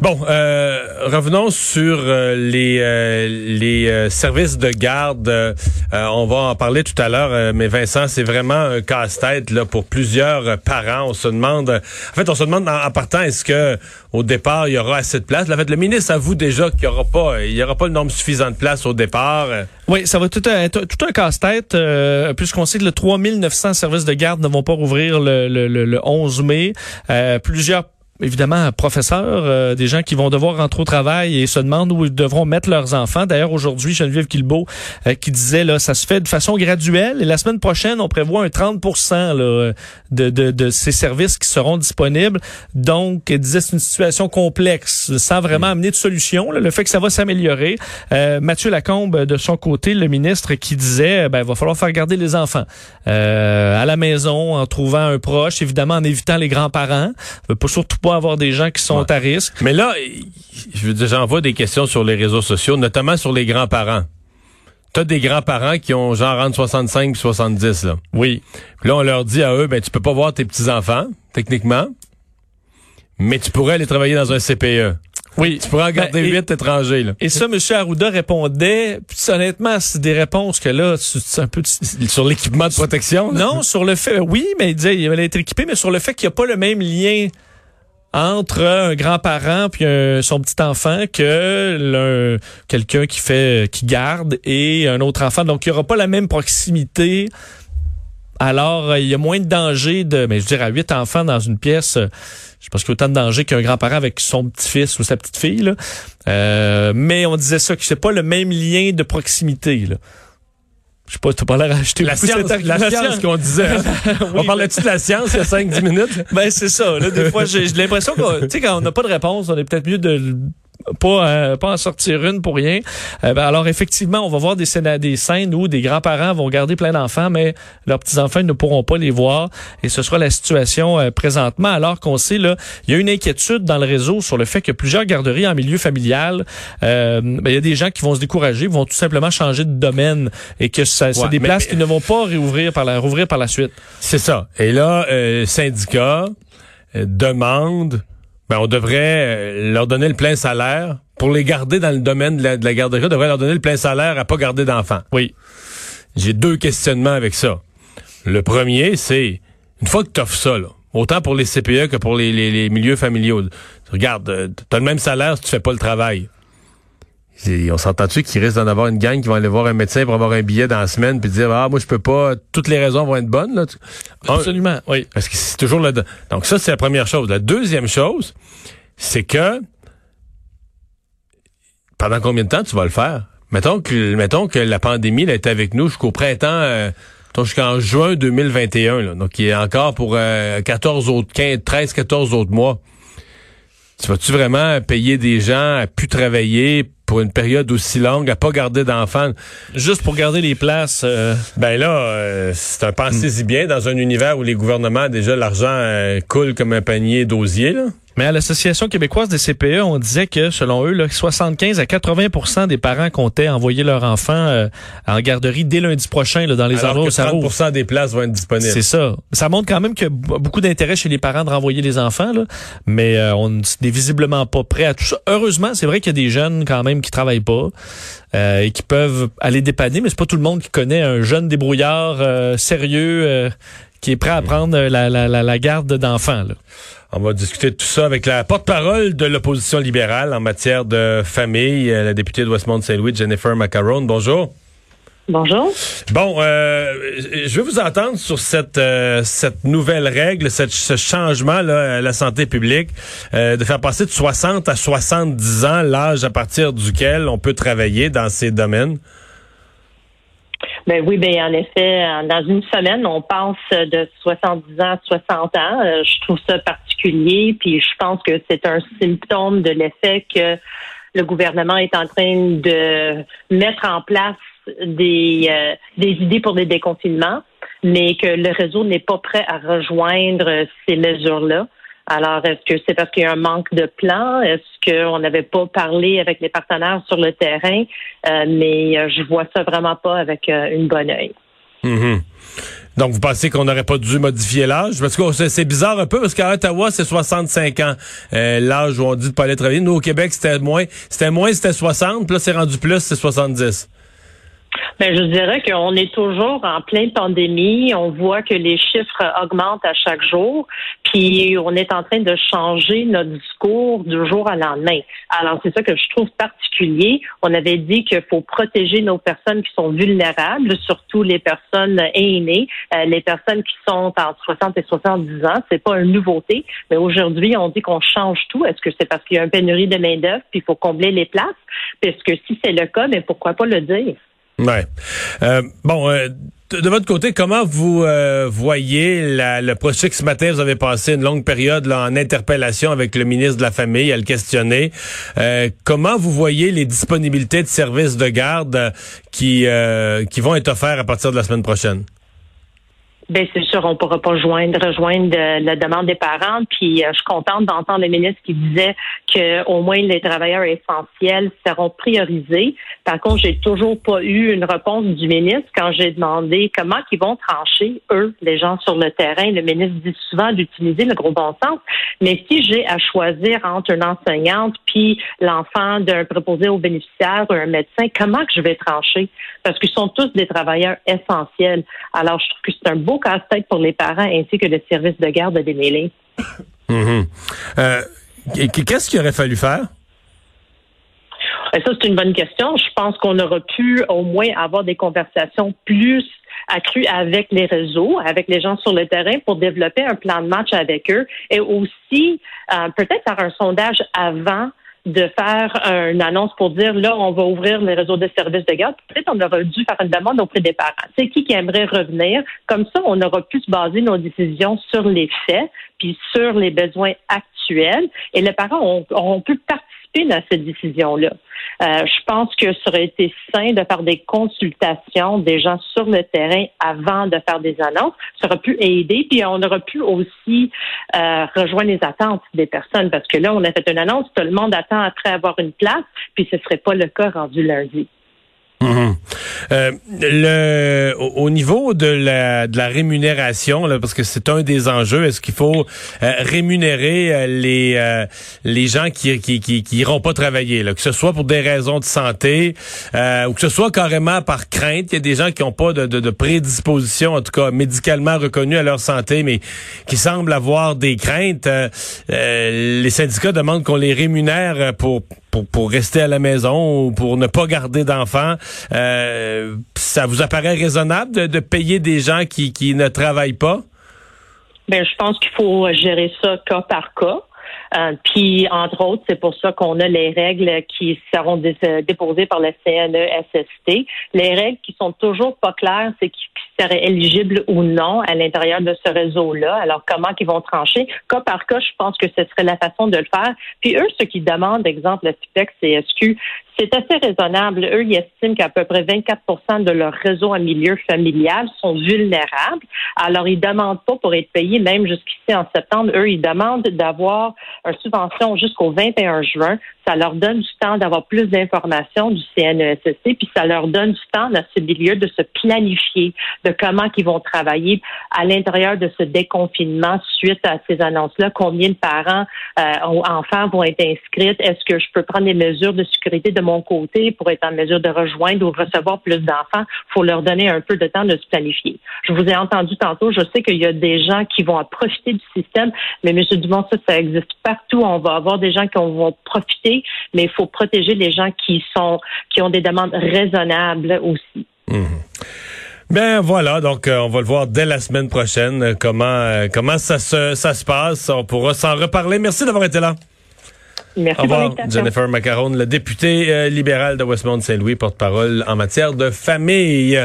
Bon, euh, revenons sur euh, les euh, les services de garde. on va en parler tout à l'heure, mais Vincent, c'est vraiment un casse-tête là pour plusieurs parents. On se demande, en fait, on se demande en, partant, est-ce que au départ il y aura assez de place? En fait, le ministre avoue déjà qu'il y aura pas, il y aura pas le nombre suffisant de place au départ. Oui, ça va tout être tout un casse-tête, puisqu'on sait que le 3900 services de garde ne vont pas rouvrir le, le, le 11 mai. plusieurs évidemment professeurs, euh, des gens qui vont devoir rentrer au travail et se demandent où ils devront mettre leurs enfants. D'ailleurs, aujourd'hui, Geneviève Guilbeault euh, qui disait là, ça se fait de façon graduelle et la semaine prochaine, on prévoit un 30 là, de, de, de, ces services qui seront disponibles. Donc, elle disait c'est une situation complexe, sans vraiment amener de solution. le fait que ça va s'améliorer. Euh, Mathieu Lacombe, de son côté, le ministre, qui disait, ben, il va falloir faire garder les enfants à la maison en trouvant un proche, évidemment en évitant les grands-parents. Pas surtout pas avoir des gens qui sont à risque. Mais là, je j'envoie des questions sur les réseaux sociaux, notamment sur les grands-parents. T'as des grands-parents qui ont genre entre 65 et 70, là. Oui. Puis là, on leur dit à eux, ben, tu peux pas voir tes petits-enfants, techniquement, mais tu pourrais aller travailler dans un CPE. Oui. Tu pourrais en garder ben, huit étrangers, là. Et ça, M. Arruda répondait, honnêtement, c'est des réponses que là, c'est un peu... Sur l'équipement de protection? Non, sur le fait, oui, mais il disait, il allait être équipé, mais sur le fait qu'il n'y a pas le même lien entre un grand-parent puis son petit enfant que quelqu'un qui fait qui garde et un autre enfant. Donc il y aura pas la même proximité. Alors il y a moins de danger de mais je dirais à huit enfants dans une pièce je pense qu'il y a autant de danger qu'un grand-parent avec son petit-fils ou sa petite-fille. Euh, mais on disait ça que c'est pas le même lien de proximité je sais pas, tu pas l'air acheter la science, la, la science qu'on disait. Hein? on parlait-tu de la science il y a 5-10 minutes? Ben, c'est ça. Là, des fois, j'ai l'impression que, tu sais, quand on n'a pas de réponse, on est peut-être mieux de pas euh, pas en sortir une pour rien. Euh, ben, alors effectivement, on va voir des scènes, des scènes où des grands-parents vont garder plein d'enfants, mais leurs petits-enfants ne pourront pas les voir. Et ce sera la situation euh, présentement, alors qu'on sait là, il y a une inquiétude dans le réseau sur le fait que plusieurs garderies en milieu familial, ben, il y a des gens qui vont se décourager, vont tout simplement changer de domaine et que ça, c'est des places qui ne vont pas réouvrir par la rouvrir par la suite. C'est ça. Et là, syndicat demande ben, on devrait euh, leur donner le plein salaire pour les garder dans le domaine de la, garderie. On devrait leur donner le plein salaire à pas garder d'enfants. Oui. J'ai deux questionnements avec ça. Le premier, c'est une fois que tu offres ça, autant pour les CPE que pour les, les milieux familiaux, regarde, euh, tu as le même salaire si tu fais pas le travail on s'entend-tu qu'il risque d'en avoir une gang qui va aller voir un médecin pour avoir un billet dans la semaine puis dire ah moi je peux pas toutes les raisons vont être bonnes là. Absolument, oui. Parce que c'est toujours le donc ça c'est la première chose. La deuxième chose, c'est que pendant combien de temps tu vas le faire? Mettons que mettons que la pandémie elle est avec nous jusqu'au printemps euh, jusqu'en juin 2021 là. Donc il a encore pour 14 euh, autres 15 13 14 autres mois. Tu vas-tu vraiment payer des gens à plus travailler pour une période aussi longue, à pas garder d'enfants? Juste pour garder les places. Euh, ben là, euh, c'est un pensez-y bien dans un univers où les gouvernements, déjà, l'argent euh, coule comme un panier d'osier, là. Mais à l'Association québécoise des CPE, on disait que, selon eux, là, 75 à 80% des parents comptaient envoyer leurs enfants euh, en garderie dès lundi prochain là, dans les Alors endroits où ça 30 des places vont être disponibles. C'est ça. Ça montre quand même qu'il y a beaucoup d'intérêt chez les parents de renvoyer les enfants, là, mais euh, on n'est visiblement pas prêt à tout ça. Heureusement, c'est vrai qu'il y a des jeunes quand même qui travaillent pas euh, et qui peuvent aller dépanner, mais c'est pas tout le monde qui connaît un jeune débrouillard sérieux qui est prêt à prendre la, la, la, la garde d'enfants. On va discuter de tout ça avec la porte-parole de l'opposition libérale en matière de famille, euh, la députée de Westmont-Saint-Louis, Jennifer Macaron. Bonjour. Bonjour. Bon, euh, je veux vous entendre sur cette euh, cette nouvelle règle, cette, ce changement là à la santé publique, de faire passer de 60 à 70 ans l'âge à partir duquel on peut travailler dans ces domaines. Ben oui, ben en effet, dans une semaine, on passe de 70 ans à 60 ans. Je trouve ça particulier, puis je pense que c'est un symptôme de l'effet que le gouvernement est en train de mettre en place des, euh, des idées pour des déconfinements, mais que le réseau n'est pas prêt à rejoindre ces mesures-là. Alors, est-ce que c'est parce qu'il y a un manque de plan? Est-ce qu'on n'avait pas parlé avec les partenaires sur le terrain? Euh, mais euh, je vois ça vraiment pas avec une bonne œil. Mhm. Donc, vous pensez qu'on n'aurait pas dû modifier l'âge? Parce que c'est bizarre un peu, parce qu'à Ottawa, c'est 65 ans, euh, l'âge où on dit de pas aller travailler. Nous, au Québec, c'était moins, c'était moins, c'était 60, puis là, c'est rendu plus, c'est 70. Ben, je dirais qu'on est toujours en pleine pandémie. On voit que les chiffres augmentent à chaque jour. Puis on est en train de changer notre discours du jour à lendemain. Alors, c'est ça que je trouve particulier. On avait dit qu'il faut protéger nos personnes qui sont vulnérables, surtout les personnes aînées, euh, les personnes qui sont entre 60 et 70 ans. C'est pas une nouveauté. Mais aujourd'hui, on dit qu'on change tout. Est-ce que c'est parce qu'il y a une pénurie de main-d'œuvre puis il faut combler les places? Parce que si c'est le cas, mais pourquoi pas le dire? Ouais. Euh, bon, euh, de, votre côté, comment vous euh, voyez la, le procès que ce matin, vous avez passé une longue période en interpellation avec le ministre de la Famille à le questionner. comment vous voyez les disponibilités de services de garde qui, qui vont être offerts à partir de la semaine prochaine? Ben c'est sûr, on pourra pas joindre, rejoindre la demande des parents. Puis euh, je suis contente d'entendre le ministre qui disait que au moins les travailleurs essentiels seront priorisés. Par contre, j'ai toujours pas eu une réponse du ministre quand j'ai demandé comment ils vont trancher eux, les gens sur le terrain. Le ministre dit souvent d'utiliser le gros bon sens. Mais si j'ai à choisir entre une enseignante puis l'enfant d'un préposé aux bénéficiaires ou un médecin, comment que je vais trancher? Parce qu'ils sont tous des travailleurs essentiels. Alors je trouve que c'est un beau casse-tête pour les parents ainsi que le service de garde de démêlés. Mhm. Euh, qu'est-ce qu'il aurait fallu faire? Ça, c'est une bonne question. Je pense qu'on aurait pu au moins avoir des conversations plus accrues avec les réseaux, avec les gens sur le terrain pour développer un plan de match avec eux et aussi euh, peut-être faire un sondage avant de faire une annonce pour dire là, on va ouvrir les réseaux de services de garde. Peut-être on aurait dû faire une demande auprès des parents. C'est qui qui aimerait revenir? Comme ça, on aura pu se baser nos décisions sur les faits, puis sur les besoins actuels. Et les parents ont, ont pu participer dans cette décision-là. Euh, je pense que ça aurait été sain de faire des consultations des gens sur le terrain avant de faire des annonces. Ça aurait pu aider, puis on aurait pu aussi euh, rejoindre les attentes des personnes, parce que là, on a fait une annonce, tout le monde attend après avoir une place, puis ce serait pas le cas rendu lundi. Mhm. Euh, le, au, niveau de la, de la rémunération, là, parce que c'est un des enjeux, est-ce qu'il faut euh, rémunérer euh, les les gens qui, qui, qui, qui, iront pas travailler, là, que ce soit pour des raisons de santé ou que ce soit carrément par crainte. Il y a des gens qui n'ont pas de, de, de, prédisposition, en tout cas médicalement reconnue à leur santé, mais qui semblent avoir des craintes. les syndicats demandent qu'on les rémunère pour pour, pour rester à la maison ou pour ne pas garder d'enfants. Euh, ça vous apparaît raisonnable de, de, payer des gens qui, qui ne travaillent pas? Ben, je pense qu'il faut gérer ça cas par cas. Euh, puis, entre autres, c'est pour ça qu'on a les règles qui seront euh, déposées par le CNESST. Les règles qui sont toujours pas claires, c'est qui seraient éligibles ou non à l'intérieur de ce réseau-là. Alors, comment qu'ils vont trancher? Cas par cas, je pense que ce serait la façon de le faire. Puis eux, ceux qui demandent, exemple, le CIPEX et SQ, c'est assez raisonnable. Eux, ils estiment qu'à peu près 24 de leur réseau en milieu familial sont vulnérables. Alors, ils demandent pas pour être payés, même jusqu'ici en septembre. Eux, ils demandent d'avoir une subvention jusqu'au 21 juin. Ça leur donne du temps d'avoir plus d'informations du CNESST, puis ça leur donne du temps dans ce milieu de se planifier de comment ils vont travailler à l'intérieur de ce déconfinement suite à ces annonces-là. Combien de parents euh, ou enfants vont être inscrits? Est-ce que je peux prendre des mesures de sécurité de mon côté pour être en mesure de rejoindre ou recevoir plus d'enfants? Faut leur donner un peu de temps de se planifier. Je vous ai entendu tantôt, je sais qu'il y a des gens qui vont profiter du système, mais M. Dumont, ça, ça existe partout. On va avoir des gens qui vont profiter, mais il faut protéger les gens qui sont qui ont des demandes raisonnables aussi. Mmh. Ben voilà, donc euh, on va le voir dès la semaine prochaine euh, comment euh, comment ça se ça se passe. On pourra s'en reparler. Merci d'avoir été là. Merci Au revoir, Jennifer Macaron, la députée libérale de Westmont-Saint-Louis, porte-parole en matière de famille.